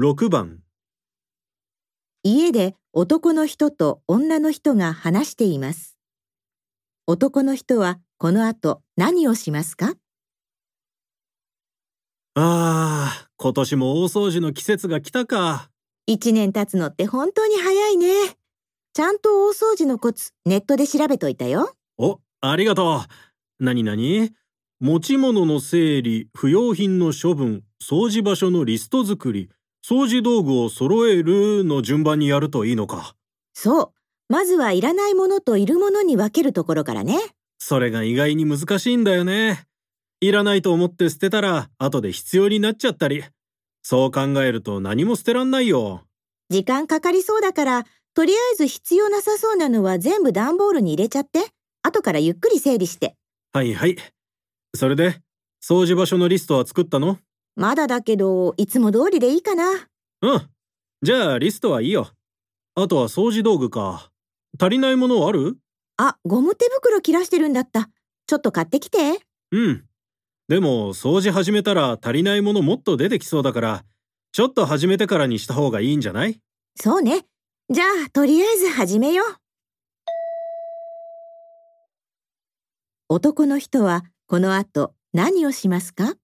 6番家で男の人と女の人が話しています。男の人はこの後何をしますか？ああ、今年も大掃除の季節が来たか。一年経つのって本当に早いね。ちゃんと大掃除のコツネットで調べといたよ。お、ありがとう。なになに持ち物の整理、不要品の処分、掃除場所のリスト作り、掃除道具を揃えるの順番にやるといいのか。そう。まずはいらないものといるものに分けるところからね。それが意外に難しいんだよね。いらないと思って捨てたら後で必要になっちゃったり。そう考えると何も捨てらんないよ。時間かかりそうだから、とりあえず必要なさそうなのは全部段ボールに入れちゃって。後からゆっくり整理して。はいはい。それで、掃除場所のリストは作ったの？まだだけど、いつも通りでいいかな。うん。じゃあリストはいいよ。あとは掃除道具か。足りないものある？あ、ゴム手袋切らしてるんだった。ちょっと買ってきて。うん。でも、掃除始めたら足りないものもっと出てきそうだから、ちょっと始めてからにした方がいいんじゃない？そうね。じゃあ、とりあえず始めよう。男の人はこの後何をしますか？